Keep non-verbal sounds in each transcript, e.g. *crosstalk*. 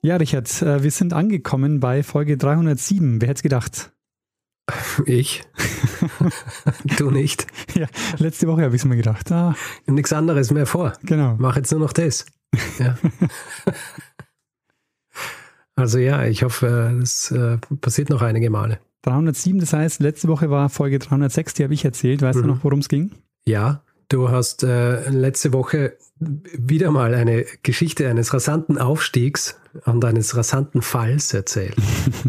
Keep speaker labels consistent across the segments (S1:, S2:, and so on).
S1: Ja, Richard, äh, wir sind angekommen bei Folge 307. Wer hätte es gedacht? *laughs*
S2: Ich? *laughs* du nicht?
S1: Ja, letzte Woche habe ich es mir gedacht. Ah.
S2: Nichts anderes mehr vor.
S1: Genau.
S2: Mach jetzt nur noch das. *laughs* Ja. also ja, ich hoffe, das äh, passiert noch einige Male.
S1: 307, das heißt, letzte Woche war Folge 306, die habe ich erzählt. Weißt mhm. du noch, worum es ging?
S2: Ja, du hast äh, letzte Woche wieder mal eine Geschichte eines rasanten Aufstiegs und eines rasanten Falls erzählt,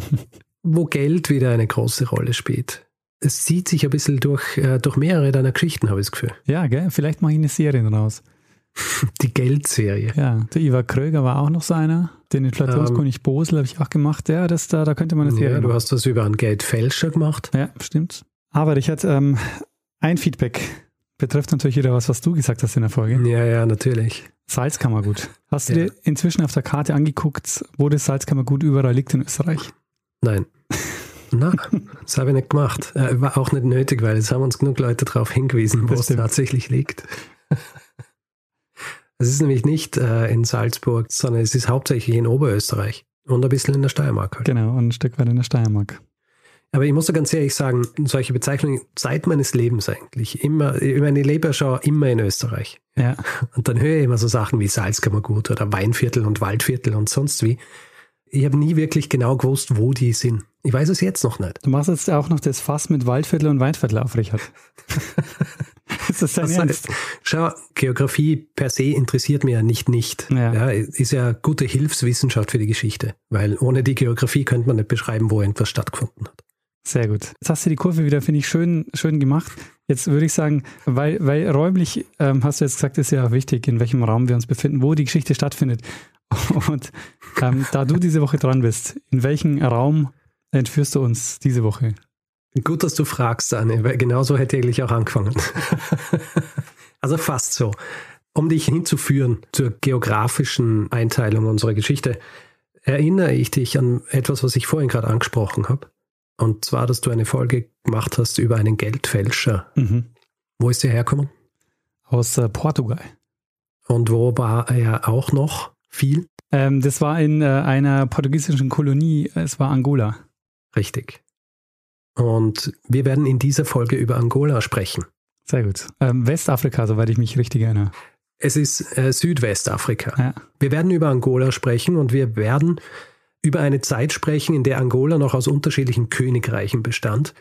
S2: *laughs* wo Geld wieder eine große Rolle spielt. Es zieht sich ein bisschen durch, äh, durch mehrere deiner Geschichten, habe ich das Gefühl.
S1: Ja, gell? vielleicht mache ich eine Serie daraus. *laughs*
S2: Die Geldserie.
S1: Ja, der Ivar Kröger war auch noch so einer. Den Inflationskönig ähm, Bosel habe ich auch gemacht. Ja, das, da, da könnte man eine Serie
S2: Ja,
S1: du
S2: hast das über einen Geldfälscher gemacht.
S1: Ja, stimmt. Aber ich hatte ähm, ein Feedback betrifft natürlich wieder was, was du gesagt hast in der Folge.
S2: Ja, ja, natürlich.
S1: Salzkammergut. Hast du ja. dir inzwischen auf der Karte angeguckt, wo das Salzkammergut überall liegt in Österreich?
S2: Nein. Na, das habe ich nicht gemacht. Äh, war auch nicht nötig, weil es haben uns genug Leute darauf hingewiesen, wo es tatsächlich liegt. *laughs* Es ist nämlich nicht äh, in Salzburg, sondern es ist hauptsächlich in Oberösterreich und ein bisschen in der Steiermark. Halt.
S1: Genau, und ein Stück weit in der Steiermark.
S2: Aber ich muss da ganz ehrlich sagen, solche Bezeichnungen seit meines Lebens eigentlich immer, ich meine, ich lebe ja schon immer in Österreich.
S1: Ja.
S2: Und dann höre ich immer so Sachen wie Salzkammergut oder Weinviertel und Waldviertel und sonst wie. Ich habe nie wirklich genau gewusst, wo die sind. Ich weiß es jetzt noch nicht.
S1: Du machst jetzt auch noch das Fass mit Waldviertel und Weinviertel auf, Richard. *laughs*
S2: ist das dein das Ernst? Heißt, schau, Geografie per se interessiert mir ja nicht nicht. Ja. ja. ist ja gute Hilfswissenschaft für die Geschichte, weil ohne die Geografie könnte man nicht beschreiben, wo irgendwas stattgefunden hat.
S1: Sehr gut. Jetzt hast du die Kurve wieder, finde ich, schön, schön gemacht. Jetzt würde ich sagen, weil, weil räumlich, ähm, hast du jetzt gesagt, ist ja wichtig, in welchem Raum wir uns befinden, wo die Geschichte stattfindet. *laughs* Und ähm, da du diese Woche dran bist, in welchen Raum entführst du uns diese Woche?
S2: Gut, dass du fragst, Anne, weil genauso hätte ich auch angefangen. *laughs* also fast so. Um dich hinzuführen zur geografischen Einteilung unserer Geschichte, erinnere ich dich an etwas, was ich vorhin gerade angesprochen habe. Und zwar, dass du eine Folge gemacht hast über einen Geldfälscher. Mhm. Wo ist der hergekommen?
S1: Aus äh, Portugal.
S2: Und wo war er auch noch viel?
S1: Ähm, das war in äh, einer portugiesischen Kolonie. Es war Angola.
S2: Richtig. Und wir werden in dieser Folge über Angola sprechen.
S1: Sehr gut. Ähm, Westafrika, soweit ich mich richtig erinnere.
S2: Es ist äh, Südwestafrika. Ja. Wir werden über Angola sprechen und wir werden über eine Zeit sprechen, in der Angola noch aus unterschiedlichen Königreichen bestand.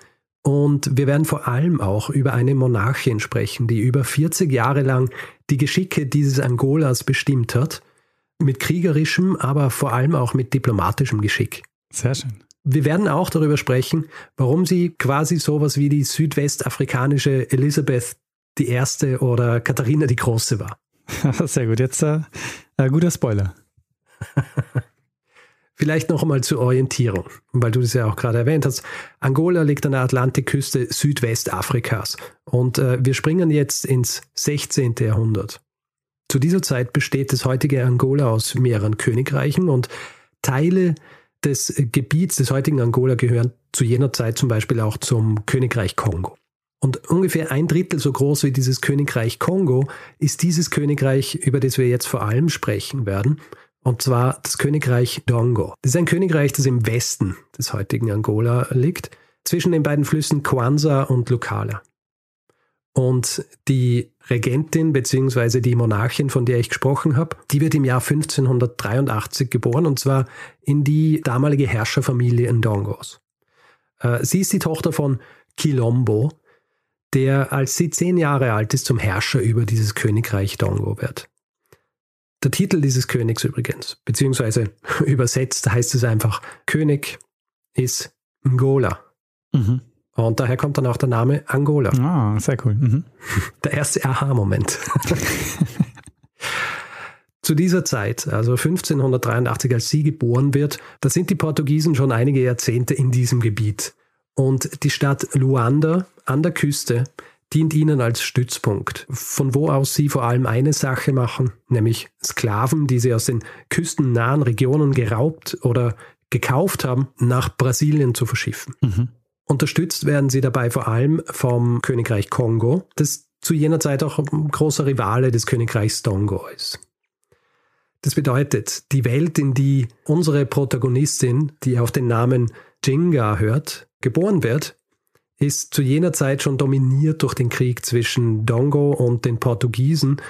S2: Und wir werden vor allem auch über eine Monarchin sprechen, die über 40 Jahre lang die Geschicke dieses Angolas bestimmt hat. Mit kriegerischem, aber vor allem auch mit diplomatischem Geschick.
S1: Sehr schön.
S2: Wir werden auch darüber sprechen, warum sie quasi sowas wie die südwestafrikanische Elisabeth die Erste oder Katharina die Große war. *laughs*
S1: Sehr gut, jetzt äh, ein guter Spoiler. *laughs*
S2: Vielleicht noch einmal zur Orientierung, weil du das ja auch gerade erwähnt hast. Angola liegt an der Atlantikküste Südwestafrikas und äh, wir springen jetzt ins 16. Jahrhundert. Zu dieser Zeit besteht das heutige Angola aus mehreren Königreichen und Teile des Gebiets des heutigen Angola gehören zu jener Zeit zum Beispiel auch zum Königreich Kongo. Und ungefähr ein Drittel so groß wie dieses Königreich Kongo ist dieses Königreich, über das wir jetzt vor allem sprechen werden und zwar das Königreich Dongo. Das ist ein Königreich, das im Westen des heutigen Angola liegt, zwischen den beiden Flüssen Kwanza und Lucala. Und die Regentin bzw. die Monarchin, von der ich gesprochen habe, die wird im Jahr 1583 geboren und zwar in die damalige Herrscherfamilie Ndongos. Äh, sie ist die Tochter von Kilombo, der, als sie zehn Jahre alt ist, zum Herrscher über dieses Königreich Dongo wird. Der Titel dieses Königs übrigens, beziehungsweise *laughs* übersetzt heißt es einfach, König ist Angola. Mhm. Und daher kommt dann auch der Name Angola.
S1: Ah, sehr cool. Mhm. *laughs*
S2: Der erste Aha-Moment. *laughs* Zu dieser Zeit, also 1583, als sie geboren wird, da sind die Portugiesen schon einige Jahrzehnte in diesem Gebiet. Und die Stadt Luanda an der Küste dient ihnen als Stützpunkt, von wo aus sie vor allem eine Sache machen, nämlich Sklaven, die sie aus den küstennahen Regionen geraubt oder gekauft haben, nach Brasilien zu verschiffen. Mhm. Unterstützt werden sie dabei vor allem vom Königreich Kongo, das zu jener Zeit auch ein großer Rivale des Königreichs Tongo ist. Das bedeutet, die Welt, in die unsere Protagonistin, die auf den Namen Jinga hört, geboren wird, ist zu jener Zeit schon dominiert durch den Krieg zwischen Dongo und den Portugiesen,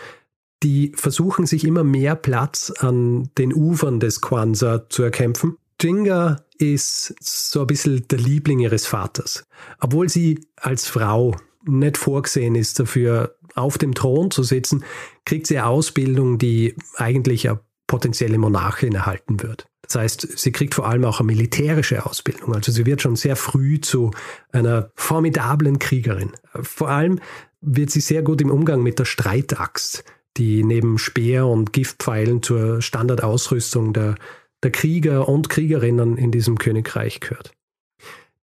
S2: die versuchen sich immer mehr Platz an den Ufern des Kwanzaa zu erkämpfen. Jinga ist so ein bisschen der Liebling ihres Vaters. Obwohl sie als Frau nicht vorgesehen ist, dafür auf dem Thron zu sitzen, kriegt sie eine Ausbildung, die eigentlich eine potenzielle Monarchin erhalten wird. Das heißt, sie kriegt vor allem auch eine militärische Ausbildung. Also sie wird schon sehr früh zu einer formidablen Kriegerin. Vor allem wird sie sehr gut im Umgang mit der Streitaxt, die neben Speer und Giftpfeilen zur Standardausrüstung der, der Krieger und Kriegerinnen in diesem Königreich gehört.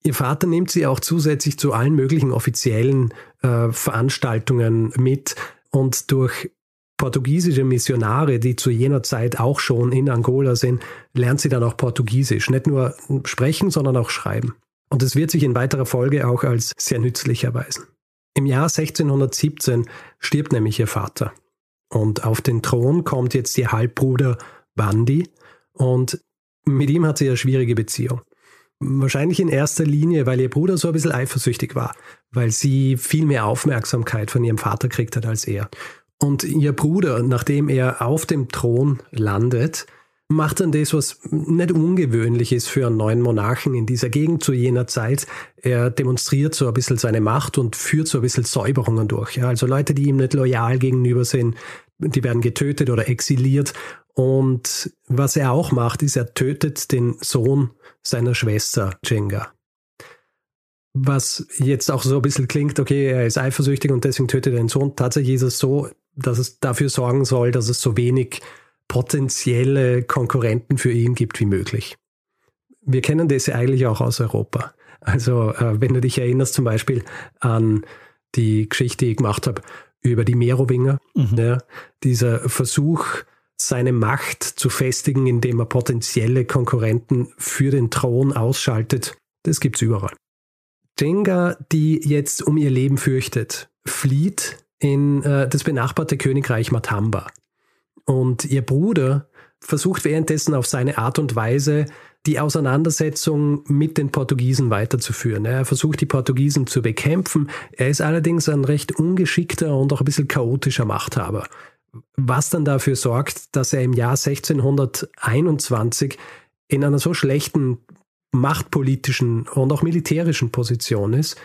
S2: Ihr Vater nimmt sie auch zusätzlich zu allen möglichen offiziellen äh, Veranstaltungen mit und durch portugiesische Missionare, die zu jener Zeit auch schon in Angola sind, lernt sie dann auch Portugiesisch. Nicht nur sprechen, sondern auch schreiben. Und es wird sich in weiterer Folge auch als sehr nützlich erweisen. Im Jahr 1617 stirbt nämlich ihr Vater. Und auf den Thron kommt jetzt ihr Halbbruder Bandi. Und mit ihm hat sie eine schwierige Beziehung. Wahrscheinlich in erster Linie, weil ihr Bruder so ein bisschen eifersüchtig war, weil sie viel mehr Aufmerksamkeit von ihrem Vater kriegt hat als er. Und ihr Bruder, nachdem er auf dem Thron landet, macht dann das, was nicht ungewöhnlich ist für einen neuen Monarchen in dieser Gegend zu jener Zeit. Er demonstriert so ein bisschen seine Macht und führt so ein bisschen Säuberungen durch. Ja, also Leute, die ihm nicht loyal gegenüber sind, die werden getötet oder exiliert. Und was er auch macht, ist, er tötet den Sohn seiner Schwester Jenga. Was jetzt auch so ein bisschen klingt, okay, er ist eifersüchtig und deswegen tötet er den Sohn. Tatsächlich ist es so, dass es dafür sorgen soll, dass es so wenig potenzielle Konkurrenten für ihn gibt wie möglich. Wir kennen das ja eigentlich auch aus Europa. Also äh, wenn du dich erinnerst zum Beispiel an die Geschichte, die ich gemacht habe über die Merowinger, mhm. ja, dieser Versuch, seine Macht zu festigen, indem er potenzielle Konkurrenten für den Thron ausschaltet, das gibt es überall. Jenga, die jetzt um ihr Leben fürchtet, flieht in äh, das benachbarte Königreich Matamba. Und ihr Bruder versucht währenddessen auf seine Art und Weise die Auseinandersetzung mit den Portugiesen weiterzuführen. Er versucht die Portugiesen zu bekämpfen. Er ist allerdings ein recht ungeschickter und auch ein bisschen chaotischer Machthaber. Was dann dafür sorgt, dass er im Jahr 1621 in einer so schlechten machtpolitischen und auch militärischen Position ist,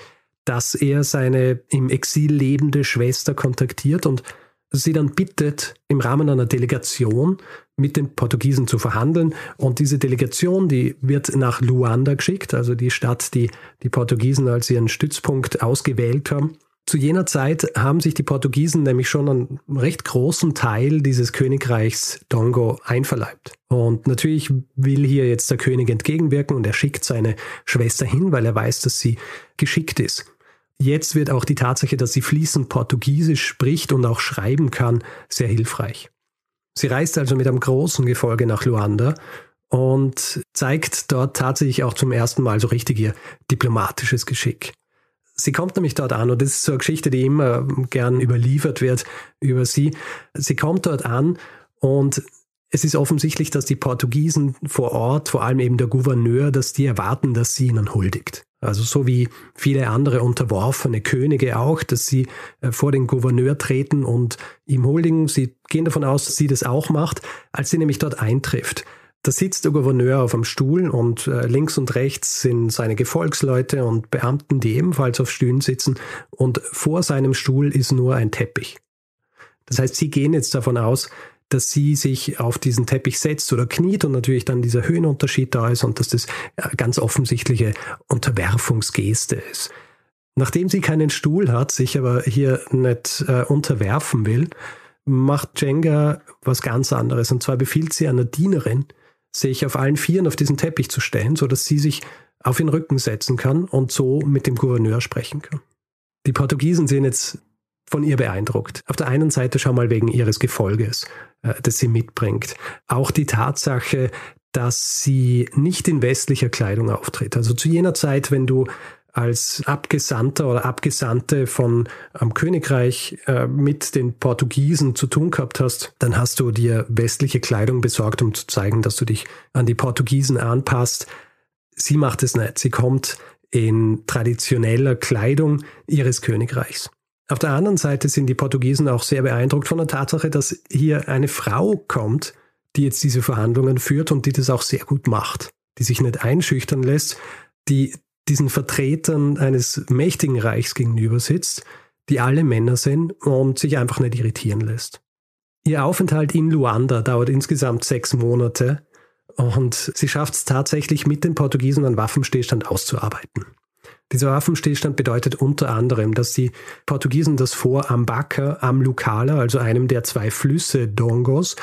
S2: dass er seine im Exil lebende Schwester kontaktiert und sie dann bittet, im Rahmen einer Delegation mit den Portugiesen zu verhandeln. Und diese Delegation, die wird nach Luanda geschickt, also die Stadt, die die Portugiesen als ihren Stützpunkt ausgewählt haben. Zu jener Zeit haben sich die Portugiesen nämlich schon einen recht großen Teil dieses Königreichs Dongo einverleibt. Und natürlich will hier jetzt der König entgegenwirken und er schickt seine Schwester hin, weil er weiß, dass sie geschickt ist. Jetzt wird auch die Tatsache, dass sie fließend Portugiesisch spricht und auch schreiben kann, sehr hilfreich. Sie reist also mit einem großen Gefolge nach Luanda und zeigt dort tatsächlich auch zum ersten Mal so richtig ihr diplomatisches Geschick. Sie kommt nämlich dort an und das ist so eine Geschichte, die immer gern überliefert wird über sie. Sie kommt dort an und es ist offensichtlich, dass die Portugiesen vor Ort, vor allem eben der Gouverneur, dass die erwarten, dass sie ihnen huldigt. Also so wie viele andere unterworfene Könige auch, dass sie äh, vor den Gouverneur treten und ihm huldigen. Sie gehen davon aus, dass sie das auch macht, als sie nämlich dort eintrifft. Da sitzt der Gouverneur auf einem Stuhl und äh, links und rechts sind seine Gefolgsleute und Beamten, die ebenfalls auf Stühlen sitzen und vor seinem Stuhl ist nur ein Teppich. Das heißt, sie gehen jetzt davon aus, dass sie sich auf diesen Teppich setzt oder kniet und natürlich dann dieser Höhenunterschied da ist und dass das ganz offensichtliche Unterwerfungsgeste ist. Nachdem sie keinen Stuhl hat, sich aber hier nicht äh, unterwerfen will, macht Jenga was ganz anderes. Und zwar befiehlt sie einer Dienerin, sich auf allen Vieren auf diesen Teppich zu stellen, sodass sie sich auf den Rücken setzen kann und so mit dem Gouverneur sprechen kann. Die Portugiesen sind jetzt von ihr beeindruckt. Auf der einen Seite schon mal wegen ihres Gefolges, äh, das sie mitbringt. Auch die Tatsache, dass sie nicht in westlicher Kleidung auftritt. Also zu jener Zeit, wenn du als Abgesandter oder Abgesandte von am Königreich äh, mit den Portugiesen zu tun gehabt hast, dann hast du dir westliche Kleidung besorgt, um zu zeigen, dass du dich an die Portugiesen anpasst. Sie macht es nicht. Sie kommt in traditioneller Kleidung ihres Königreichs. Auf der anderen Seite sind die Portugiesen auch sehr beeindruckt von der Tatsache, dass hier eine Frau kommt, die jetzt diese Verhandlungen führt und die das auch sehr gut macht, die sich nicht einschüchtern lässt, die diesen Vertretern eines mächtigen Reichs gegenüber sitzt, die alle Männer sind und sich einfach nicht irritieren lässt. Ihr Aufenthalt in Luanda dauert insgesamt sechs Monate und sie schafft es tatsächlich mit den Portugiesen einen Waffenstillstand auszuarbeiten. Dieser Waffenstillstand bedeutet unter anderem, dass die Portugiesen das Fort Ambaca am Lucala, also einem der zwei Flüsse Dongos,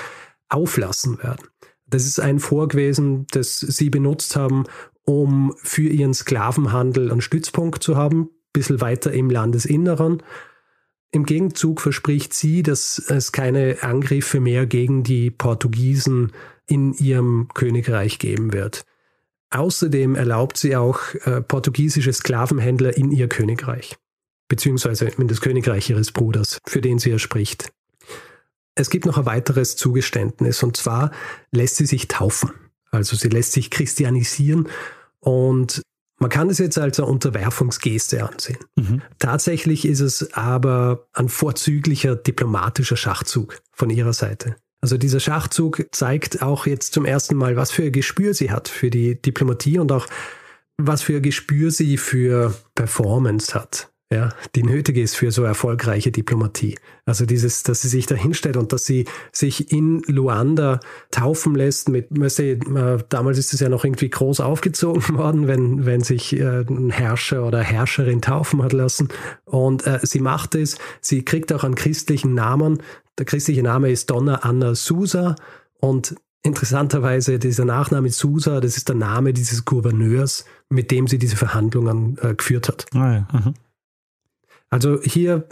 S2: auflassen werden. Das ist ein Fort gewesen, das sie benutzt haben, um für ihren Sklavenhandel einen Stützpunkt zu haben, ein bisschen weiter im Landesinneren. Im Gegenzug verspricht sie, dass es keine Angriffe mehr gegen die Portugiesen in ihrem Königreich geben wird. Außerdem erlaubt sie auch äh, portugiesische Sklavenhändler in ihr Königreich, beziehungsweise in das Königreich ihres Bruders, für den sie ja spricht. Es gibt noch ein weiteres Zugeständnis, und zwar lässt sie sich taufen. Also sie lässt sich christianisieren und man kann es jetzt als eine Unterwerfungsgeste ansehen. Mhm. Tatsächlich ist es aber ein vorzüglicher diplomatischer Schachzug von ihrer Seite. Also dieser Schachzug zeigt auch jetzt zum ersten Mal, was für ein Gespür sie hat für die Diplomatie und auch was für ein Gespür sie für Performance hat ja, die nötig ist für so erfolgreiche Diplomatie. Also dieses, dass sie sich da hinstellt und dass sie sich in Luanda taufen lässt mit, weißt du, äh, damals ist es ja noch irgendwie groß aufgezogen *laughs* worden, wenn, wenn sich äh, ein Herrscher oder Herrscherin taufen hat lassen. Und äh, sie macht es, sie kriegt auch einen christlichen Namen. Der christliche Name ist Donna Anna Sousa und Interessanterweise, dieser Nachname Sousa, das ist der Name dieses Gouverneurs, mit dem sie diese Verhandlungen äh, geführt hat. Ah ja. mhm. Also hier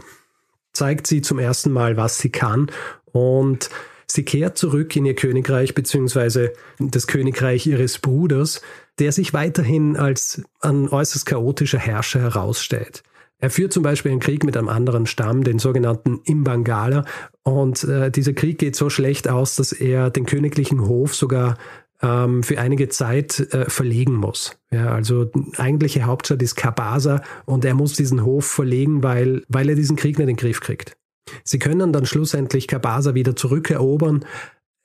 S2: zeigt sie zum ersten Mal, was sie kann und sie kehrt zurück in ihr Königreich beziehungsweise das Königreich ihres Bruders, der sich weiterhin als ein äußerst chaotischer Herrscher herausstellt. Er führt zum Beispiel einen Krieg mit einem anderen Stamm, den sogenannten Imbangala. Und äh, dieser Krieg geht so schlecht aus, dass er den königlichen Hof sogar ähm, für einige Zeit äh, verlegen muss. Ja, also eigentliche Hauptstadt ist Kabasa und er muss diesen Hof verlegen, weil, weil er diesen Krieg nicht in den Griff kriegt. Sie können dann schlussendlich Kabasa wieder zurückerobern,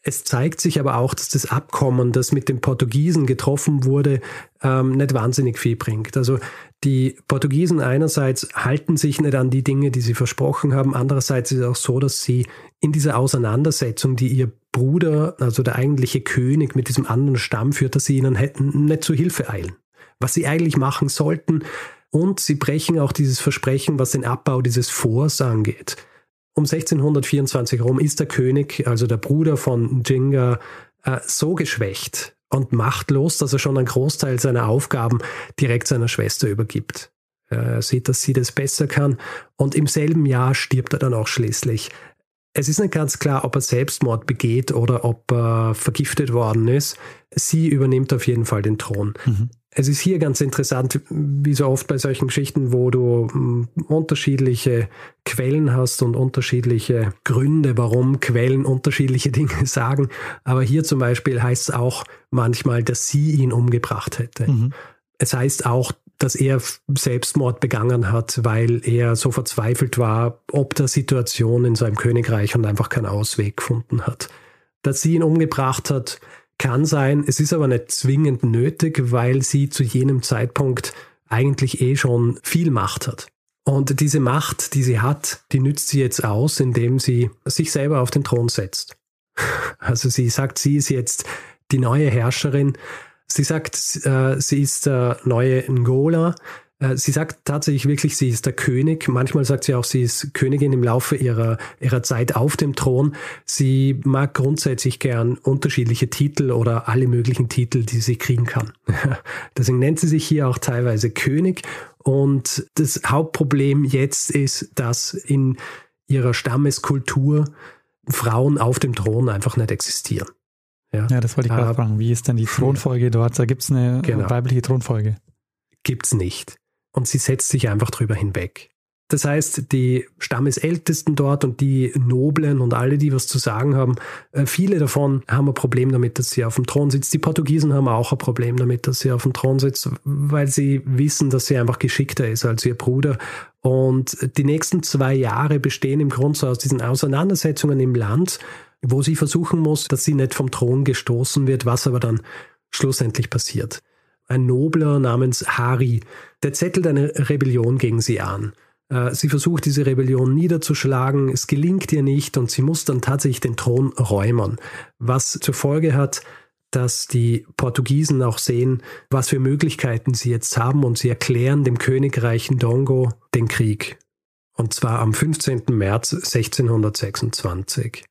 S2: es zeigt sich aber auch, dass das Abkommen, das mit den Portugiesen getroffen wurde, ähm, nicht wahnsinnig viel bringt. Also die Portugiesen einerseits halten sich nicht an die Dinge, die sie versprochen haben. Andererseits ist es auch so, dass sie in dieser Auseinandersetzung, die ihr Bruder, also der eigentliche König mit diesem anderen Stamm führt, dass sie ihnen hätten nicht zu Hilfe eilen. Was sie eigentlich machen sollten. Und sie brechen auch dieses Versprechen, was den Abbau dieses Forts angeht. Um 1624 herum ist der König, also der Bruder von Jinga, äh, so geschwächt und machtlos, dass er schon einen Großteil seiner Aufgaben direkt seiner Schwester übergibt. Er sieht, dass sie das besser kann und im selben Jahr stirbt er dann auch schließlich. Es ist nicht ganz klar, ob er Selbstmord begeht oder ob er vergiftet worden ist. Sie übernimmt auf jeden Fall den Thron. Mhm. Es ist hier ganz interessant, wie so oft bei solchen Geschichten, wo du hm, unterschiedliche Quellen hast und unterschiedliche Gründe, warum Quellen unterschiedliche *laughs* Dinge sagen. Aber hier zum Beispiel heißt es auch manchmal, dass sie ihn umgebracht hätte. Mhm. Es heißt auch, dass er Selbstmord begangen hat, weil er so verzweifelt war, ob der Situation in seinem Königreich und einfach keinen Ausweg gefunden hat. Dass sie ihn umgebracht hat, kann sein, es ist aber nicht zwingend nötig, weil sie zu jenem Zeitpunkt eigentlich eh schon viel Macht hat. Und diese Macht, die sie hat, die nützt sie jetzt aus, indem sie sich selber auf den Thron setzt. *laughs* Also sie sagt, sie ist jetzt die neue Herrscherin. Sie sagt, äh, sie ist der neue Ngola. Äh, sie sagt tatsächlich wirklich, sie ist der König. Manchmal sagt sie auch, sie ist Königin im Laufe ihrer, ihrer Zeit auf dem Thron. Sie mag grundsätzlich gern unterschiedliche Titel oder alle möglichen Titel, die sie kriegen kann. *laughs* Deswegen nennt sie sich hier auch teilweise König. Und das Hauptproblem jetzt ist, dass in ihrer Stammeskultur Frauen auf dem Thron einfach nicht existieren.
S1: Ja, ja das wollte ich gerade äh, fragen. Wie ist denn die *laughs* Thronfolge dort? Da gibt es eine genau. weibliche Thronfolge.
S2: Gibt es nicht und sie setzt sich einfach drüber hinweg. Das heißt, die Stammesältesten dort und die Noblen und alle, die was zu sagen haben, äh, viele davon haben ein Problem damit, dass sie auf dem Thron sitzt. Die Portugiesen haben auch ein Problem damit, dass sie auf dem Thron sitzt, weil sie wissen, dass sie einfach geschickter ist als ihr Bruder. Und die nächsten zwei Jahre bestehen im Grunde so aus diesen Auseinandersetzungen im Land, wo sie versuchen muss, dass sie nicht vom Thron gestoßen wird, was aber dann schlussendlich passiert ein Nobler namens Hari, der zettelt eine Rebellion gegen sie an. Äh, sie versucht diese Rebellion niederzuschlagen, es gelingt ihr nicht und sie muss dann tatsächlich den Thron räumen, was zur Folge hat, dass die Portugiesen auch sehen, was für Möglichkeiten sie jetzt haben und sie erklären dem Königreich Ndongo den Krieg. Und zwar am 15. März 1626.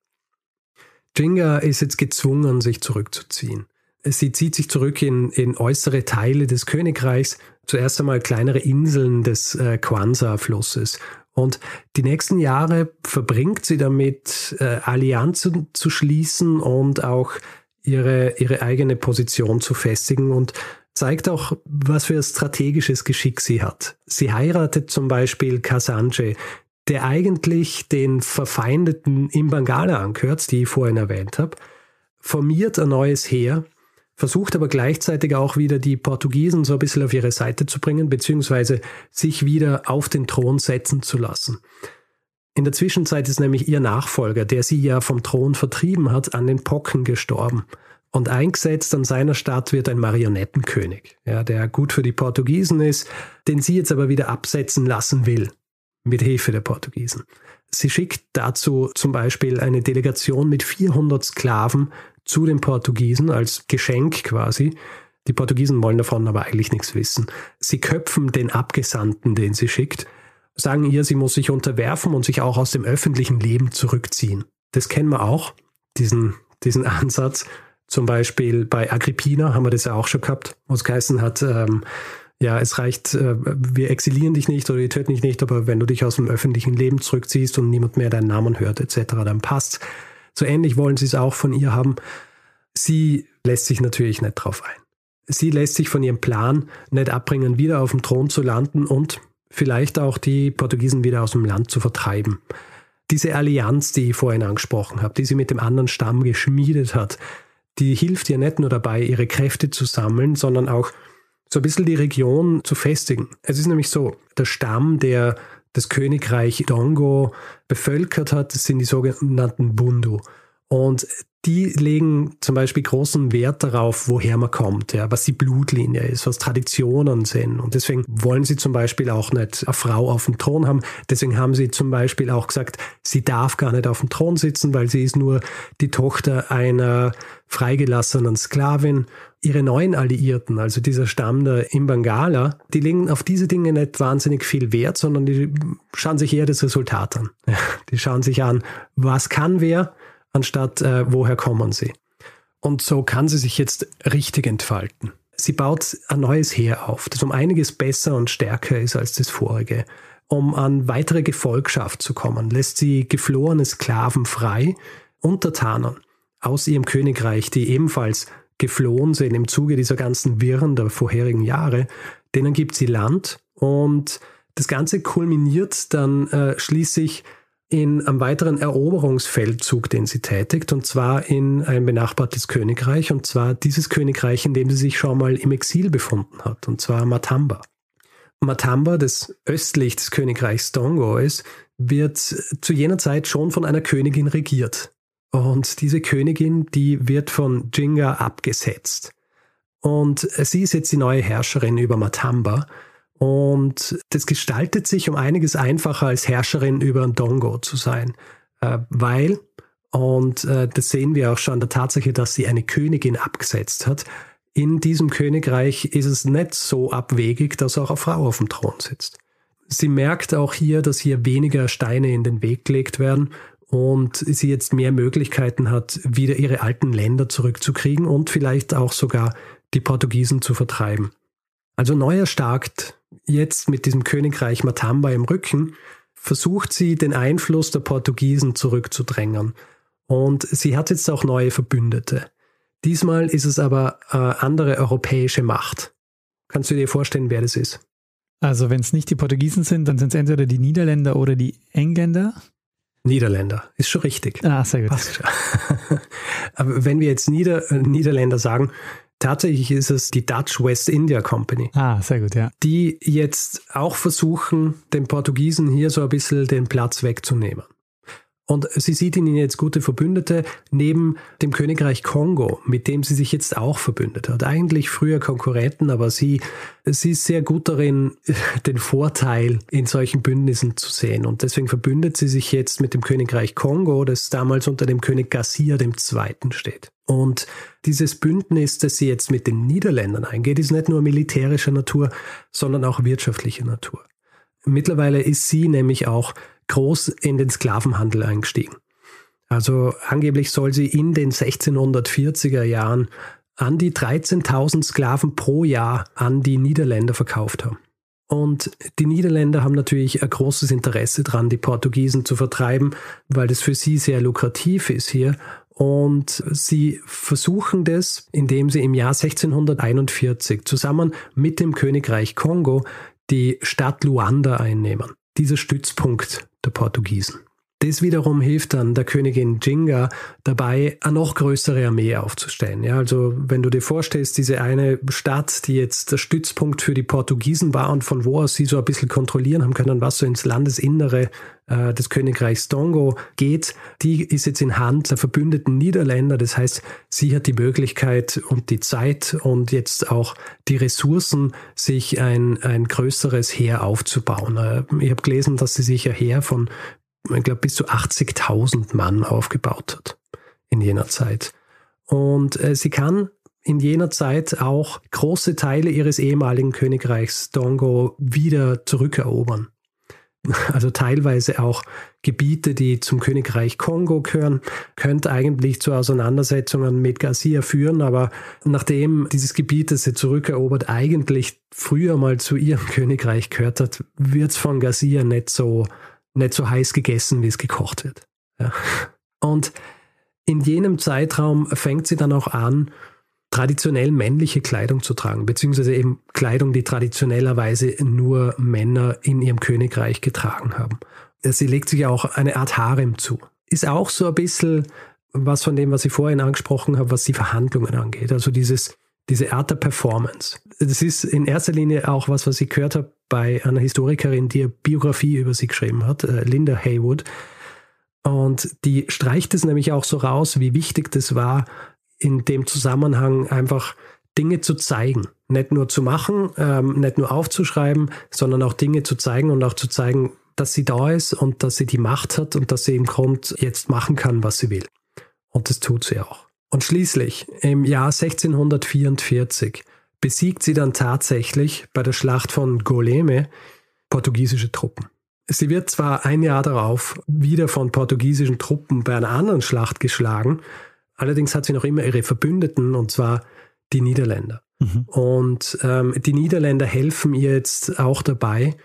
S2: Jinga ist jetzt gezwungen, sich zurückzuziehen. Sie zieht sich zurück in, in äußere Teile des Königreichs, zuerst einmal kleinere Inseln des äh, Kwanza-Flusses. Und die nächsten Jahre verbringt sie damit, äh, Allianzen zu schließen und auch ihre, ihre eigene Position zu festigen und zeigt auch, was für ein strategisches Geschick sie hat. Sie heiratet zum Beispiel Kasanje, der eigentlich den verfeindeten Imbangala angehört, die ich vorhin erwähnt habe, formiert ein neues Heer versucht aber gleichzeitig auch wieder die Portugiesen so ein bisschen auf ihre Seite zu bringen, beziehungsweise sich wieder auf den Thron setzen zu lassen. In der Zwischenzeit ist nämlich ihr Nachfolger, der sie ja vom Thron vertrieben hat, an den Pocken gestorben. Und eingesetzt an seiner Stadt wird ein Marionettenkönig, ja, der gut für die Portugiesen ist, den sie jetzt aber wieder absetzen lassen will, mit Hilfe der Portugiesen. Sie schickt dazu zum Beispiel eine Delegation mit 400 Sklaven zu den Portugiesen als Geschenk quasi. Die Portugiesen wollen davon aber eigentlich nichts wissen. Sie köpfen den Abgesandten, den sie schickt, sagen ihr, sie muss sich unterwerfen und sich auch aus dem öffentlichen Leben zurückziehen. Das kennen wir auch, diesen, diesen *laughs* Ansatz. Zum Beispiel bei Agrippina haben wir das ja auch schon gehabt, wo es geheißen hat, ähm, ja, es reicht, äh, wir exilieren dich nicht oder wir töten dich nicht, aber wenn du dich aus dem öffentlichen Leben zurückziehst und niemand mehr deinen Namen hört etc., dann passt. So ähnlich wollen sie es auch von ihr haben. Sie lässt sich natürlich nicht drauf ein. Sie lässt sich von ihrem Plan nicht abbringen, wieder auf dem Thron zu landen und vielleicht auch die Portugiesen wieder aus dem Land zu vertreiben. Diese Allianz, die ich vorhin angesprochen habe, die sie mit dem anderen Stamm geschmiedet hat, die hilft ihr nicht nur dabei, ihre Kräfte zu sammeln, sondern auch so ein bisschen die Region zu festigen. Es ist nämlich so, der Stamm, der das Königreich Dongo bevölkert hat, das sind die sogenannten Bundu. Und die legen zum Beispiel großen Wert darauf, woher man kommt, ja, was die Blutlinie ist, was Traditionen sind. Und deswegen wollen sie zum Beispiel auch nicht eine Frau auf dem Thron haben. Deswegen haben sie zum Beispiel auch gesagt, sie darf gar nicht auf dem Thron sitzen, weil sie ist nur die Tochter einer freigelassenen Sklavin. Ihre neuen Alliierten, also dieser Stamm der Imbangala, die legen auf diese Dinge nicht wahnsinnig viel Wert, sondern die schauen sich eher das Resultat an. Die schauen sich an, was kann wer, anstatt äh, woher kommen sie. Und so kann sie sich jetzt richtig entfalten. Sie baut ein neues Heer auf, das um einiges besser und stärker ist als das vorige. Um an weitere Gefolgschaft zu kommen, lässt sie geflohene Sklaven frei, Untertanen aus ihrem Königreich, die ebenfalls geflohen sind im Zuge dieser ganzen Wirren der vorherigen Jahre, denen gibt sie Land und das Ganze kulminiert dann äh, schließlich in einem weiteren Eroberungsfeldzug, den sie tätigt, und zwar in ein benachbartes Königreich, und zwar dieses Königreich, in dem sie sich schon mal im Exil befunden hat, und zwar Matamba. Matamba, das östlich des Königreichs Dongo ist, wird zu jener Zeit schon von einer Königin regiert. Und diese Königin, die wird von Jinga abgesetzt. Und sie ist jetzt die neue Herrscherin über Matamba und das gestaltet sich um einiges einfacher als Herrscherin über ein Dongo zu sein, äh, weil, und äh, das sehen wir auch schon an der Tatsache, dass sie eine Königin abgesetzt hat, in diesem Königreich ist es nicht so abwegig, dass auch eine Frau auf dem Thron sitzt. Sie merkt auch hier, dass hier weniger Steine in den Weg gelegt werden und sie jetzt mehr Möglichkeiten hat, wieder ihre alten Länder zurückzukriegen und vielleicht auch sogar die Portugiesen zu vertreiben. Also neu erstarkt, jetzt mit diesem Königreich Matamba im Rücken, versucht sie den Einfluss der Portugiesen zurückzudrängen. Und sie hat jetzt auch neue Verbündete. Diesmal ist es aber eine andere europäische Macht. Kannst du dir vorstellen, wer das ist?
S1: Also wenn es nicht die Portugiesen sind, dann sind es entweder die Niederländer oder die Engländer.
S2: Niederländer, ist schon richtig.
S1: Ah, sehr gut.
S2: Passt schon. *laughs* aber wenn wir jetzt Nieder Niederländer sagen, tatsächlich ist es die Dutch West India Company.
S1: Ah, sehr gut, ja.
S2: Die jetzt auch versuchen, den Portugiesen hier so ein bisschen den Platz wegzunehmen. Und sie sieht in ihnen jetzt gute Verbündete neben dem Königreich Kongo, mit dem sie sich jetzt auch verbündet hat. Eigentlich früher Konkurrenten, aber sie, sie ist sehr gut darin, *laughs* den Vorteil in solchen Bündnissen zu sehen. Und deswegen verbündet sie sich jetzt mit dem Königreich Kongo, das damals unter dem König Garcia II. steht. Und dieses Bündnis, das sie jetzt mit den Niederländern eingeht, ist nicht nur militärischer Natur, sondern auch wirtschaftlicher Natur. Mittlerweile ist sie nämlich auch groß in den Sklavenhandel eingestiegen. Also angeblich soll sie in den 1640er Jahren an die 13.000 Sklaven pro Jahr an die Niederländer verkauft haben. Und die Niederländer haben natürlich ein großes Interesse daran, die Portugiesen zu vertreiben, weil das für sie sehr lukrativ ist hier. Und sie versuchen das, indem sie im Jahr 1641 zusammen mit dem Königreich Kongo die Stadt Luanda einnehmen. Dieser Stützpunkt der Portugiesen. Das wiederum hilft dann der Königin Jinga dabei, eine noch größere Armee aufzustellen. Ja, also wenn du dir vorstellst, diese eine Stadt, die jetzt der Stützpunkt für die Portugiesen war und von wo aus sie so ein bisschen kontrollieren haben können, was so ins Landesinnere äh, des Königreichs Tongo geht, die ist jetzt in Hand der verbündeten Niederländer. Das heißt, sie hat die Möglichkeit und die Zeit und jetzt auch die Ressourcen, sich ein, ein größeres Heer aufzubauen. Äh, ich habe gelesen, dass sie sich ein Heer von ich glaube, bis zu 80.000 Mann aufgebaut hat in jener Zeit. Und äh, sie kann in jener Zeit auch große Teile ihres ehemaligen Königreichs Dongo wieder zurückerobern. *laughs* Also teilweise auch Gebiete, die zum Königreich Kongo gehören, könnte eigentlich zu Auseinandersetzungen mit Garcia führen, aber nachdem dieses Gebiet, das sie zurückerobert, eigentlich früher mal zu ihrem *laughs* Königreich gehört hat, wird es von Garcia nicht so nicht so heiß gegessen, wie es gekocht wird. Ja. Und in jenem Zeitraum fängt sie dann auch an, traditionell männliche Kleidung zu tragen, beziehungsweise eben Kleidung, die traditionellerweise nur Männer in ihrem Königreich getragen haben. Sie legt sich auch eine Art Harem zu. Ist auch so ein bisschen was von dem, was ich vorhin angesprochen habe, was die Verhandlungen angeht. Also dieses diese Art der Performance. Das ist in erster Linie auch was, was ich gehört habe bei einer Historikerin, die eine Biografie über sie geschrieben hat, äh, Linda Haywood. Und die streicht es nämlich auch so raus, wie wichtig das war, in dem Zusammenhang einfach Dinge zu zeigen. Nicht nur zu machen, ähm, nicht nur aufzuschreiben, sondern auch Dinge zu zeigen und auch zu zeigen, dass sie da ist und dass sie die Macht hat und dass sie im Grund jetzt machen kann, was sie will. Und das tut sie auch. Und schließlich, im Jahr 1644, besiegt sie dann tatsächlich bei der Schlacht von Goleme portugiesische Truppen. Sie wird zwar ein Jahr darauf wieder von portugiesischen Truppen bei einer anderen Schlacht geschlagen, allerdings hat sie noch immer ihre Verbündeten, und zwar die Niederländer. Mhm. Und ähm, die Niederländer helfen ihr jetzt auch dabei,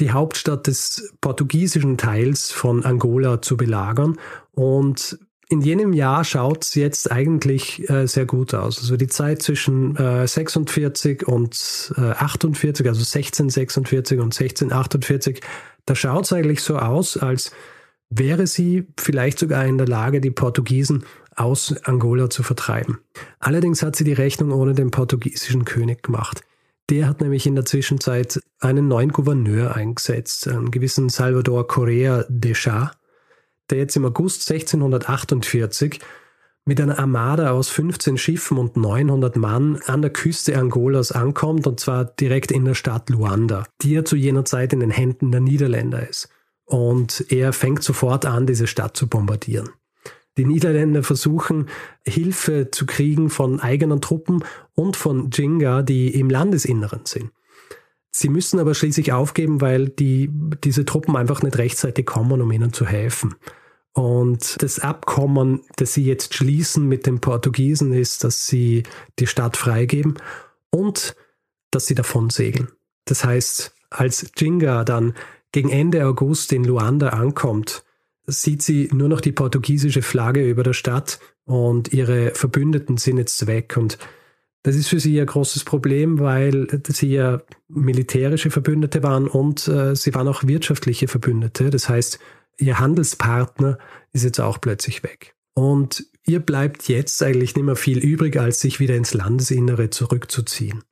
S2: die Hauptstadt des portugiesischen Teils von Angola zu belagern. Und in jenem Jahr schaut es jetzt eigentlich äh, sehr gut aus. Also die Zeit zwischen äh, 46 und äh, 48, also 1646 und 1648, da schaut es eigentlich so aus, als wäre sie vielleicht sogar in der Lage, die Portugiesen aus Angola zu vertreiben. Allerdings hat sie die Rechnung ohne den portugiesischen König gemacht. Der hat nämlich in der Zwischenzeit einen neuen Gouverneur eingesetzt, einen gewissen Salvador Correa de Chá der jetzt im August 1648 mit einer Armada aus 15 Schiffen und 900 Mann an der Küste Angolas ankommt, und zwar direkt in der Stadt Luanda, die ja zu jener Zeit in den Händen der Niederländer ist. Und er fängt sofort an, diese Stadt zu bombardieren. Die Niederländer versuchen, Hilfe zu kriegen von eigenen Truppen und von Jinga, die im Landesinneren sind. Sie müssen aber schließlich aufgeben, weil die, diese Truppen einfach nicht rechtzeitig kommen, um ihnen zu helfen. Und das Abkommen, das sie jetzt schließen mit den Portugiesen, ist, dass sie die Stadt freigeben und dass sie davon segeln. Das heißt, als Jinga dann gegen Ende August in Luanda ankommt, sieht sie nur noch die portugiesische Flagge über der Stadt und ihre Verbündeten sind jetzt weg. Und das ist für sie ein großes Problem, weil sie ja militärische Verbündete waren und äh, sie waren auch wirtschaftliche Verbündete. Das heißt, ihr Handelspartner ist jetzt auch plötzlich weg. Und ihr bleibt jetzt eigentlich nicht mehr viel übrig, als sich wieder ins Landesinnere zurückzuziehen.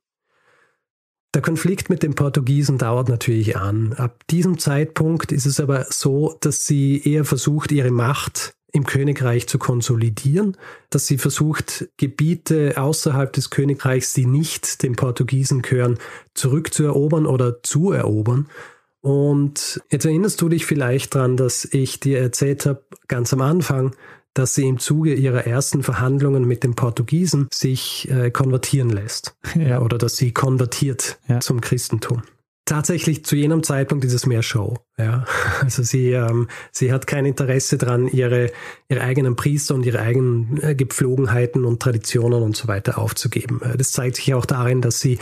S2: Der Konflikt mit den Portugiesen dauert natürlich an. Ab diesem Zeitpunkt ist es aber so, dass sie eher versucht, ihre Macht im Königreich zu konsolidieren, dass sie versucht, Gebiete außerhalb des Königreichs, die nicht den Portugiesen gehören, zurückzuerobern oder zu erobern. Und jetzt erinnerst du dich vielleicht daran, dass ich dir erzählt habe, ganz am Anfang, dass sie im Zuge ihrer ersten Verhandlungen mit den Portugiesen sich äh, konvertieren lässt. Ja. Oder dass sie konvertiert ja. zum Christentum. Tatsächlich zu jenem Zeitpunkt ist es mehr Show. Ja. *laughs* Also sie, ähm, sie hat kein Interesse daran, ihre, ihre eigenen Priester und ihre eigenen äh, Gepflogenheiten und Traditionen und so weiter aufzugeben. Äh, das zeigt sich auch darin, dass sie,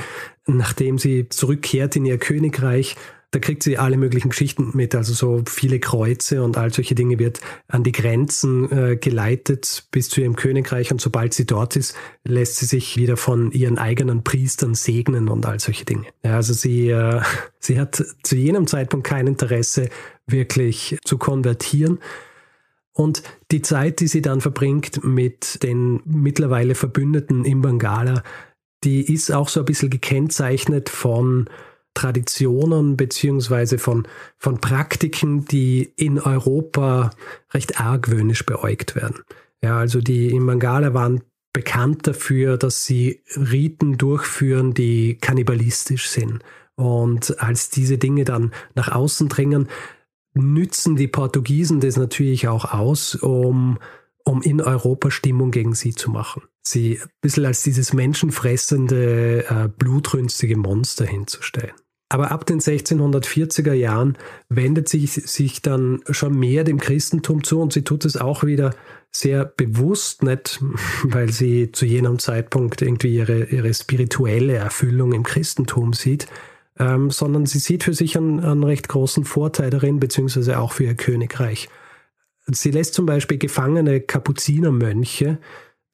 S2: nachdem sie zurückkehrt in ihr Königreich, da kriegt sie alle möglichen Geschichten mit, also so viele Kreuze und all solche Dinge wird an die Grenzen äh, geleitet bis zu ihrem Königreich und sobald sie dort ist, lässt sie sich wieder von ihren eigenen Priestern segnen und all solche Dinge. Ja, also sie, äh, *laughs* sie hat zu jenem Zeitpunkt kein Interesse, wirklich zu konvertieren. Und die Zeit, die sie dann verbringt mit den mittlerweile Verbündeten im Bengala, die ist auch so ein bisschen gekennzeichnet von Traditionen beziehungsweise von, von Praktiken, die in Europa recht argwöhnisch beäugt werden. Ja, also die Mangala waren bekannt dafür, dass sie Riten durchführen, die kannibalistisch sind. Und als diese Dinge dann nach außen dringen, nützen die Portugiesen das natürlich auch aus, um, um in Europa Stimmung gegen sie zu machen. Sie ein bisschen als dieses menschenfressende, äh, blutrünstige Monster hinzustellen. Aber ab den 1640er Jahren wendet sie sich dann schon mehr dem Christentum zu und sie tut es auch wieder sehr bewusst, nicht *laughs* weil sie zu jenem Zeitpunkt irgendwie ihre, ihre spirituelle Erfüllung im Christentum sieht, ähm, sondern sie sieht für sich einen, einen recht großen Vorteil darin, beziehungsweise auch für ihr Königreich. Sie lässt zum Beispiel gefangene Kapuzinermönche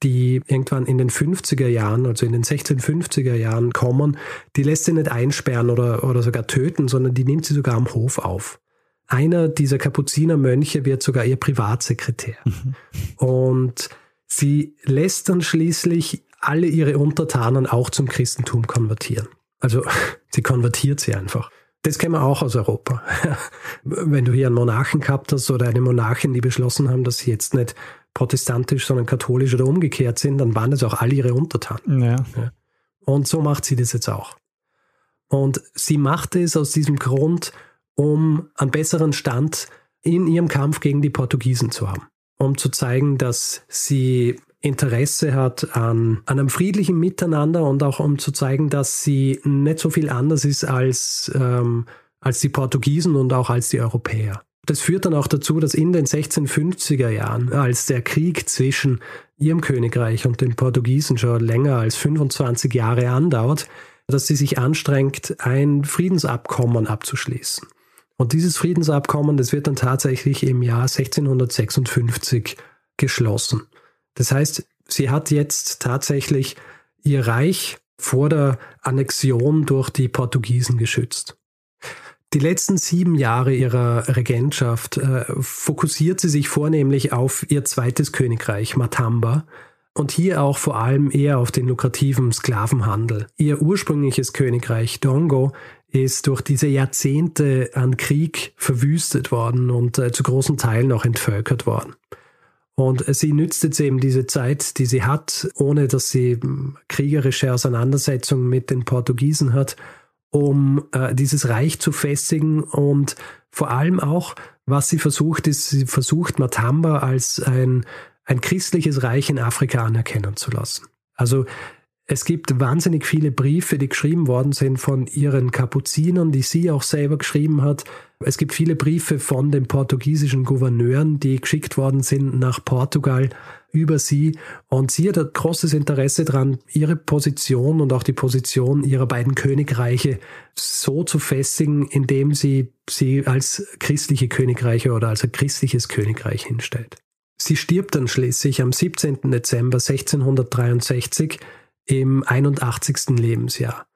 S2: die irgendwann in den 50er Jahren, also in den 1650er Jahren kommen, die lässt sie nicht einsperren oder, oder sogar töten, sondern die nimmt sie sogar am Hof auf. Einer dieser Kapuzinermönche wird sogar ihr Privatsekretär. Mhm. Und sie lässt dann schließlich alle ihre Untertanen auch zum Christentum konvertieren. Also *laughs* sie konvertiert sie einfach. Das kennen wir auch aus Europa. *laughs* Wenn du hier einen Monarchen gehabt hast oder eine Monarchin, die beschlossen haben, dass sie jetzt nicht protestantisch, sondern katholisch oder umgekehrt sind, dann waren das auch alle ihre Untertanen. Ja. Ja. Und so macht sie das jetzt auch. Und sie macht es aus diesem Grund, um einen besseren Stand in ihrem Kampf gegen die Portugiesen zu haben. Um zu zeigen, dass sie Interesse hat an, an einem friedlichen Miteinander und auch um zu zeigen, dass sie nicht so viel anders ist als, ähm, als die Portugiesen und auch als die Europäer. Das führt dann auch dazu, dass in den 1650er Jahren, als der Krieg zwischen ihrem Königreich und den Portugiesen schon länger als 25 Jahre andauert, dass sie sich anstrengt, ein Friedensabkommen abzuschließen. Und dieses Friedensabkommen, das wird dann tatsächlich im Jahr 1656 geschlossen. Das heißt, sie hat jetzt tatsächlich ihr Reich vor der Annexion durch die Portugiesen geschützt. Die letzten sieben Jahre ihrer Regentschaft äh, fokussiert sie sich vornehmlich auf ihr zweites Königreich, Matamba, und hier auch vor allem eher auf den lukrativen Sklavenhandel. Ihr ursprüngliches Königreich Dongo ist durch diese Jahrzehnte an Krieg verwüstet worden und äh, zu großen Teilen auch entvölkert worden. Und sie nützt jetzt eben diese Zeit, die sie hat, ohne dass sie hm, kriegerische Auseinandersetzungen mit den Portugiesen hat, um äh, dieses Reich zu festigen und vor allem auch, was sie versucht, ist, sie versucht Matamba als ein, ein christliches Reich in Afrika anerkennen zu lassen. Also es gibt wahnsinnig viele Briefe, die geschrieben worden sind von ihren Kapuzinern, die sie auch selber geschrieben hat. Es gibt viele Briefe von den portugiesischen Gouverneuren, die geschickt worden sind nach Portugal über sie. Und sie hat großes Interesse daran, ihre Position und auch die Position ihrer beiden Königreiche so zu festigen, indem sie sie als christliche Königreiche oder als ein christliches Königreich hinstellt. Sie stirbt dann schließlich am 17. Dezember 1663 im 81. Lebensjahr.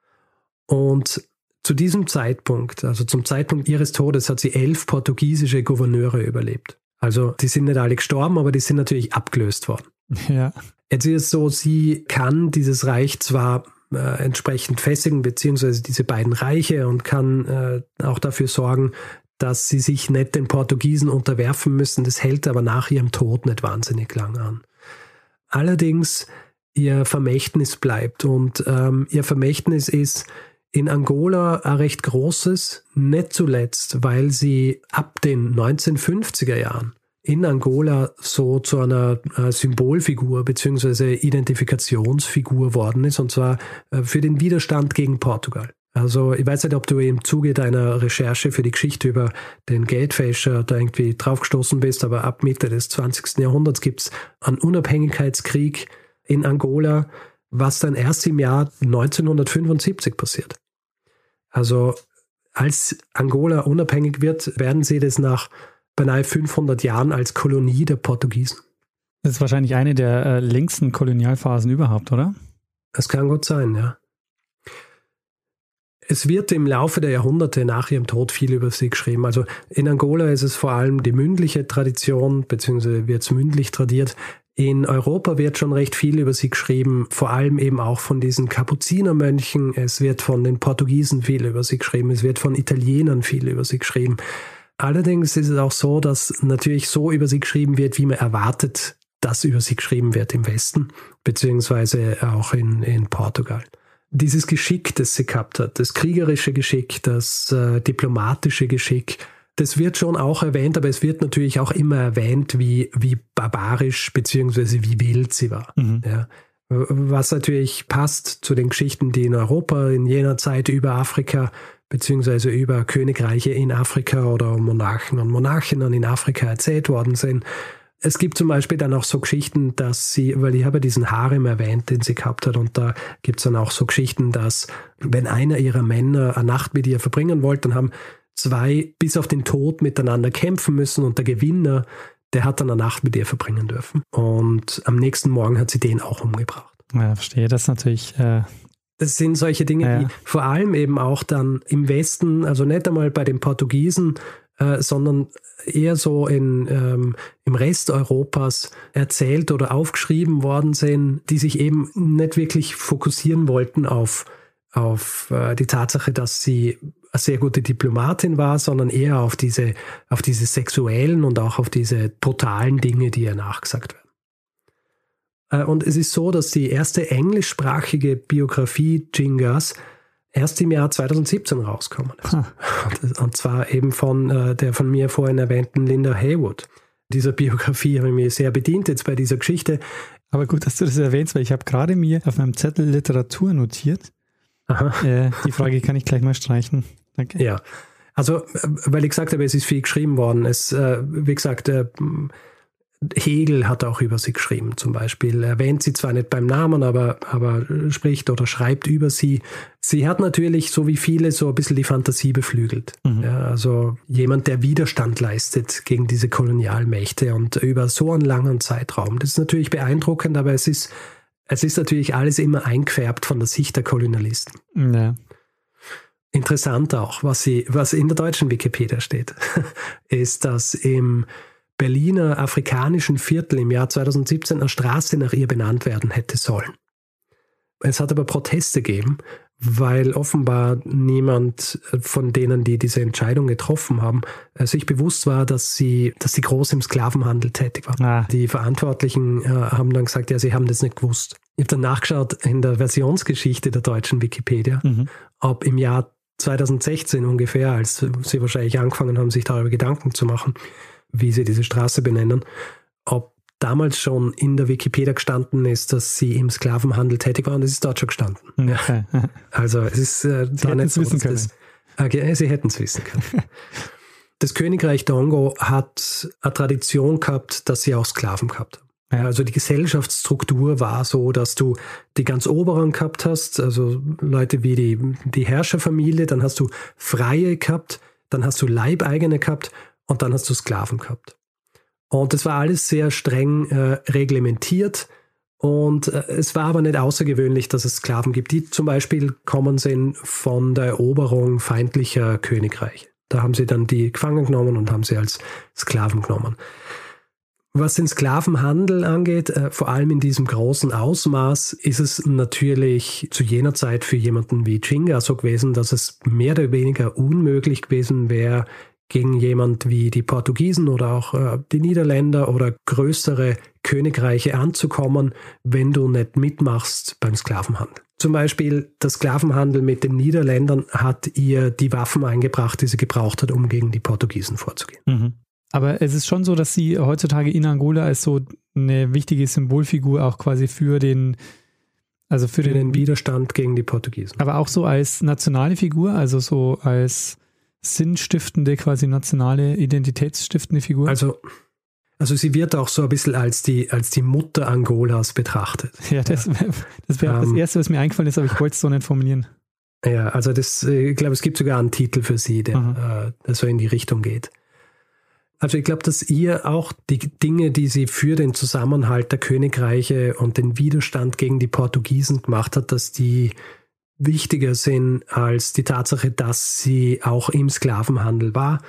S2: Und zu diesem Zeitpunkt, also zum Zeitpunkt ihres Todes, hat sie elf portugiesische Gouverneure überlebt. Also die sind nicht alle gestorben, aber die sind natürlich abgelöst worden.
S1: Ja.
S2: Jetzt ist es so, sie kann dieses Reich zwar äh, entsprechend festigen, beziehungsweise diese beiden Reiche und kann äh, auch dafür sorgen, dass sie sich nicht den Portugiesen unterwerfen müssen. Das hält aber nach ihrem Tod nicht wahnsinnig lang an. Allerdings ihr Vermächtnis bleibt. Und ähm, ihr Vermächtnis ist in Angola ein recht großes, nicht zuletzt, weil sie ab den 1950er Jahren in Angola so zu einer äh, Symbolfigur bzw. Identifikationsfigur worden ist, und zwar äh, für den Widerstand gegen Portugal. Also ich weiß nicht, ob du im Zuge deiner Recherche für die Geschichte über den Geldfälscher da irgendwie draufgestoßen bist, aber ab Mitte des 20. Jahrhunderts gibt es einen Unabhängigkeitskrieg in Angola, was dann erst im Jahr 1975 passiert. Also als Angola unabhängig wird, werden sie das nach beinahe 500 Jahren als Kolonie der Portugiesen.
S1: Das ist wahrscheinlich eine der äh, längsten Kolonialphasen überhaupt, oder?
S2: Das kann gut sein, ja. Es wird im Laufe der Jahrhunderte nach ihrem Tod viel über sie geschrieben. Also in Angola ist es vor allem die mündliche Tradition, beziehungsweise wird es mündlich tradiert. In Europa wird schon recht viel über sie geschrieben, vor allem eben auch von diesen Kapuzinermönchen. Es wird von den Portugiesen viel über sie geschrieben, es wird von Italienern viel über sie geschrieben. Allerdings ist es auch so, dass natürlich so über sie geschrieben wird, wie man erwartet, dass über sie geschrieben wird im Westen, beziehungsweise auch in, in Portugal. Dieses Geschick, das sie gehabt hat, das kriegerische Geschick, das äh, diplomatische Geschick, das wird schon auch erwähnt, aber es wird natürlich auch immer erwähnt, wie, wie barbarisch bzw. wie wild sie war. Mhm. Ja. Was natürlich passt zu den Geschichten, die in Europa in jener Zeit über Afrika bzw. über Königreiche in Afrika oder Monarchen und Monarchinnen in Afrika erzählt worden sind. Es gibt zum Beispiel dann auch so Geschichten, dass sie, weil ich habe diesen Harem erwähnt, den sie gehabt hat, und da gibt es dann auch so Geschichten, dass wenn einer ihrer Männer eine Nacht mit ihr verbringen wollte, dann haben zwei bis auf den Tod miteinander kämpfen müssen und der Gewinner, der hat dann eine Nacht mit ihr verbringen dürfen. Und am nächsten Morgen hat sie den auch umgebracht.
S1: Ja, verstehe. Das natürlich. Äh
S2: das sind solche Dinge, ja. die vor allem eben auch dann im Westen, also nicht einmal bei den Portugiesen, äh, sondern eher so in, ähm, im Rest Europas erzählt oder aufgeschrieben worden sind, die sich eben nicht wirklich fokussieren wollten auf, auf äh, die Tatsache, dass sie eine sehr gute Diplomatin war, sondern eher auf diese, auf diese sexuellen und auch auf diese brutalen Dinge, die ihr nachgesagt werden. Äh, und es ist so, dass die erste englischsprachige Biografie Jingas erst im Jahr 2017 rauskommen ist. Hm. Und zwar eben von äh, der von mir vorhin erwähnten Linda Haywood. Dieser Biografie habe ich mir sehr bedient jetzt bei dieser Geschichte.
S1: Aber gut, dass du das erwähnst, weil ich habe gerade mir auf meinem Zettel Literatur notiert. Äh, die Frage kann ich gleich mal streichen. Danke.
S2: Ja. Also, äh, weil ich gesagt habe, es ist viel geschrieben worden. Es, äh, wie gesagt, äh, Hegel hat auch über sie geschrieben, zum Beispiel. Erwähnt sie zwar nicht beim Namen, aber, aber spricht oder schreibt über sie. Sie hat natürlich, so wie viele, so ein bisschen die Fantasie beflügelt. Mhm. Ja, also jemand, der Widerstand leistet gegen diese Kolonialmächte und über so einen langen Zeitraum. Das ist natürlich beeindruckend, aber es ist, es ist natürlich alles immer eingefärbt von der Sicht der Kolonialisten.
S1: Ja.
S2: Interessant auch, was, sie, was in der deutschen Wikipedia steht, *laughs* ist, dass im Berliner afrikanischen Viertel im Jahr 2017 eine Straße nach ihr benannt werden hätte sollen. Es hat aber Proteste gegeben, weil offenbar niemand von denen, die diese Entscheidung getroffen haben, äh, sich bewusst war, dass sie, dass sie groß im Sklavenhandel tätig waren. Ah. Die Verantwortlichen äh, haben dann gesagt, ja, sie haben das nicht gewusst. Ich habe dann nachgeschaut in der Versionsgeschichte der deutschen Wikipedia, mhm. ob im Jahr 2016 ungefähr, als sie wahrscheinlich angefangen haben, sich darüber Gedanken zu machen, wie sie diese Straße benennen, ob damals schon in der Wikipedia gestanden ist, dass sie im Sklavenhandel tätig waren, das ist dort schon gestanden. *laughs* Okay. Also es ist äh, da nicht so, wissen können. Das, äh, sie hätten es wissen können. *laughs* das Königreich Dongo hat eine Tradition gehabt, dass sie auch Sklaven gehabt haben. Also die Gesellschaftsstruktur war so, dass du die ganz Oberen gehabt hast, also Leute wie die, die Herrscherfamilie, dann hast du Freie gehabt, dann hast du Leibeigene gehabt und dann hast du Sklaven gehabt. Und das war alles sehr streng äh, reglementiert. Und äh, es war aber nicht außergewöhnlich, dass es Sklaven gibt, die zum Beispiel kommen sind von der Eroberung feindlicher Königreiche. Da haben sie dann die gefangen genommen und haben sie als Sklaven genommen. Was den Sklavenhandel angeht, äh, vor allem in diesem großen Ausmaß, ist es natürlich zu jener Zeit für jemanden wie Chinga so gewesen, dass es mehr oder weniger unmöglich gewesen wäre, gegen jemand wie die Portugiesen oder auch äh, die Niederländer oder größere Königreiche anzukommen, wenn du nicht mitmachst beim Sklavenhandel. Zum Beispiel der Sklavenhandel mit den Niederländern hat ihr die Waffen eingebracht, die sie gebraucht hat, um gegen die Portugiesen vorzugehen.
S1: Mhm. Aber es ist schon so, dass sie heutzutage in Angola als so eine wichtige Symbolfigur auch quasi für den, also für, für den, den, Widerstand gegen die Portugiesen. Aber auch so als nationale Figur, also so als sinnstiftende, quasi nationale, identitätsstiftende Figur.
S2: Also, also sie wird auch so ein bisschen als die, als die Mutter Angolas betrachtet.
S1: Ja, das wäre das, wär ähm, das Erste, was mir eingefallen ist, aber ich wollte es so nicht formulieren.
S2: Ja, also das, äh, ich glaube, es gibt sogar einen Titel für sie, der, äh, der so in die Richtung geht. Also ich glaube, dass ihr auch die Dinge, die sie für den Zusammenhalt der Königreiche und den Widerstand gegen die Portugiesen gemacht hat, dass die wichtiger sind als die Tatsache, dass sie auch im Sklavenhandel war.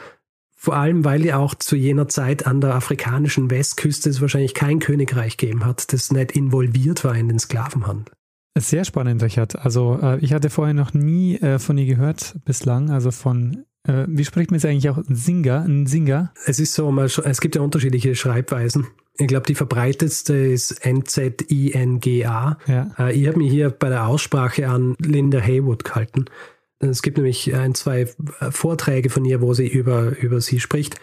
S2: Vor allem, weil ihr auch zu jener Zeit an der afrikanischen Westküste es wahrscheinlich kein Königreich gegeben hat, das nicht involviert war in den Sklavenhandel.
S1: Sehr spannend, Richard. Also äh, ich hatte vorher noch nie äh, von ihr gehört bislang, also von äh, wie spricht man es eigentlich auch? Singer? Ein Singer?
S2: Es ist so, es gibt ja unterschiedliche Schreibweisen. Ich glaube, die verbreitetste ist N-Z-I-N-G-A. Ja. Äh, ich habe mich hier bei der Aussprache an Linda Haywood gehalten. Es gibt nämlich ein, zwei Vorträge von ihr, wo sie über, über sie spricht.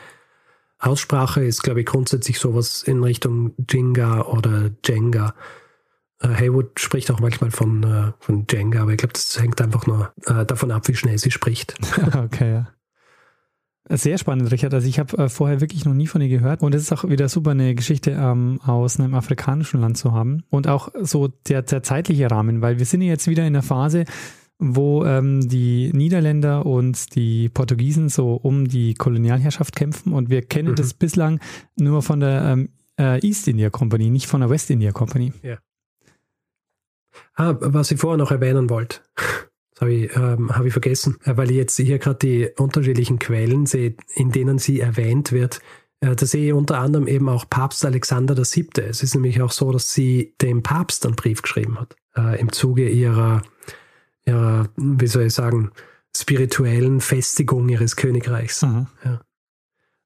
S2: Aussprache ist, glaube ich, grundsätzlich sowas in Richtung Jinga oder Jenga. Äh, Haywood spricht auch manchmal von, äh, von Jenga, aber ich glaube, das hängt einfach nur äh, davon ab, wie schnell sie spricht. *laughs*
S1: okay, ja. Sehr spannend, Richard. Also ich habe äh, vorher wirklich noch nie von ihr gehört. Und es ist auch wieder super, eine Geschichte ähm, aus einem afrikanischen Land zu haben. Und auch so der, der zeitliche Rahmen, weil wir sind jetzt wieder in der Phase, wo ähm, die Niederländer und die Portugiesen so um die Kolonialherrschaft kämpfen. Und wir kennen mhm. das bislang nur von der ähm, äh, East India Company, nicht von der West India Company.
S2: Ja. Ah, was ich vorher noch erwähnen wollte, das *laughs* habe ich, ähm, hab ich vergessen, äh, weil ich jetzt hier gerade die unterschiedlichen Quellen sehe, in denen sie erwähnt wird. Äh, da sehe ich unter anderem eben auch Papst Alexander VII. Es ist nämlich auch so, dass sie dem Papst einen Brief geschrieben hat, äh, im Zuge ihrer, ihrer, wie soll ich sagen, spirituellen Festigung ihres Königreichs. Ja.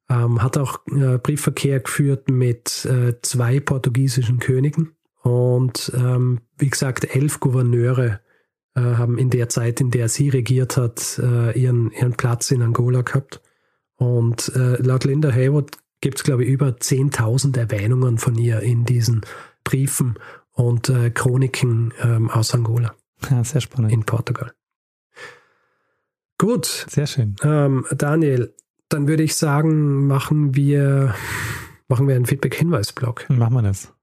S2: Ähm, hat auch äh, Briefverkehr geführt mit äh, zwei portugiesischen Königen und ähm, wie gesagt, elf Gouverneure äh, haben in der Zeit, in der sie regiert hat, äh, ihren, ihren Platz in Angola gehabt. Und äh, laut Linda Haywood gibt es, glaube ich, über 10.000 Erwähnungen von ihr in diesen Briefen und äh, Chroniken ähm, aus Angola.
S1: Ja, sehr spannend.
S2: In Portugal. Gut.
S1: Sehr schön.
S2: Ähm, Daniel, dann würde ich sagen, machen wir, machen wir einen Feedback-Hinweis-Blog.
S1: Machen wir das.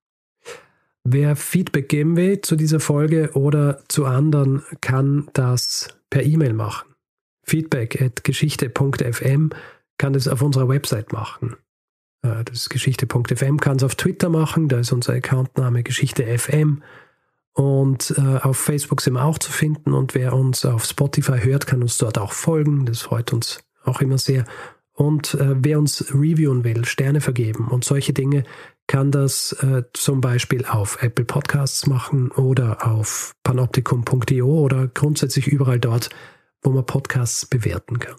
S2: Wer Feedback geben will zu dieser Folge oder zu anderen, kann das per E-Mail machen. Feedback at geschichte.fm kann es auf unserer Website machen. Äh, das ist geschichte.fm, kann es auf Twitter machen, da ist unser Accountname geschichte.fm. Und äh, auf Facebook sind wir auch zu finden und wer uns auf Spotify hört, kann uns dort auch folgen. Das freut uns auch immer sehr. Und äh, wer uns reviewen will, Sterne vergeben und solche Dinge, kann das äh, zum Beispiel auf Apple Podcasts machen oder auf panoptikum.io oder grundsätzlich überall dort, wo man Podcasts bewerten kann.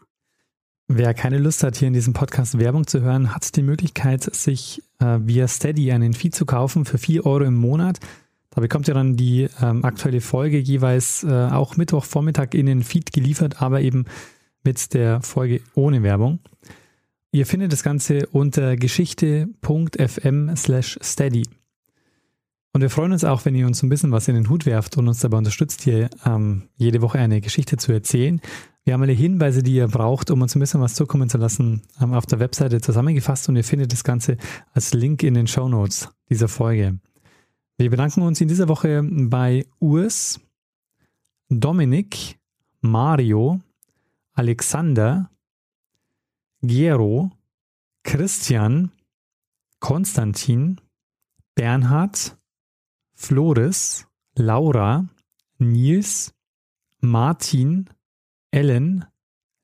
S1: Wer keine Lust hat, hier in diesem Podcast Werbung zu hören, hat die Möglichkeit, sich äh, via Steady einen Feed zu kaufen für 4 Euro im Monat. Da bekommt ihr dann die ähm, aktuelle Folge jeweils äh, auch Mittwochvormittag in den Feed geliefert, aber eben mit der Folge ohne Werbung. Ihr findet das Ganze unter geschichte.fm slash steady. Und wir freuen uns auch, wenn ihr uns ein bisschen was in den Hut werft und uns dabei unterstützt, hier ähm, jede Woche eine Geschichte zu erzählen. Wir haben alle Hinweise, die ihr braucht, um uns ein bisschen was zukommen zu lassen, ähm, auf der Webseite zusammengefasst und ihr findet das Ganze als Link in den Show Notes dieser Folge. Wir bedanken uns in dieser Woche bei Urs, Dominik, Mario, Alexander, Gero, Christian, Konstantin, Bernhard, Floris, Laura, Nils, Martin, Ellen,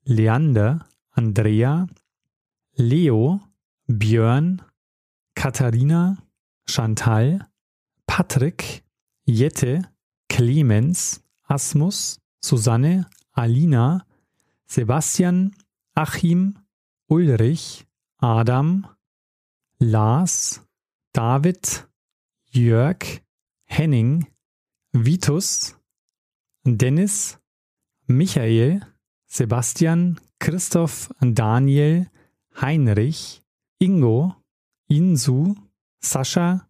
S1: Leander, Andrea, Leo, Björn, Katharina, Chantal, Patrick, Jette, Clemens, Asmus, Susanne, Alina, Sebastian, Achim, Ulrich, Adam, Lars, David, Jörg, Henning, Vitus, Dennis, Michael, Sebastian, Christoph, Daniel, Heinrich, Ingo, Insu, Sascha,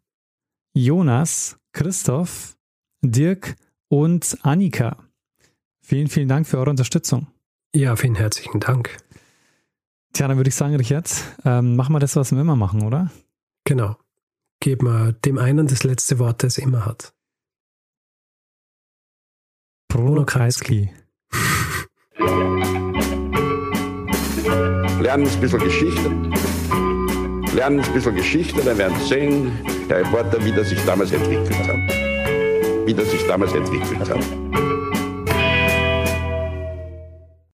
S1: Jonas, Christoph, Dirk und Annika. Vielen, vielen Dank für eure Unterstützung.
S2: Ja, vielen herzlichen Dank.
S1: Tja, dann würde ich sagen, Richard, ähm, machen wir das, was wir immer machen, oder?
S2: Genau. Geben wir dem einen das letzte Wort, das er immer hat.
S1: Bruno Kreisky.
S3: Lernen ein bisschen Geschichte. Lernen ein bisschen Geschichte, dann werden Sie sehen, der Reporter, wie das sich damals entwickelt hat. Wie das sich damals entwickelt hat.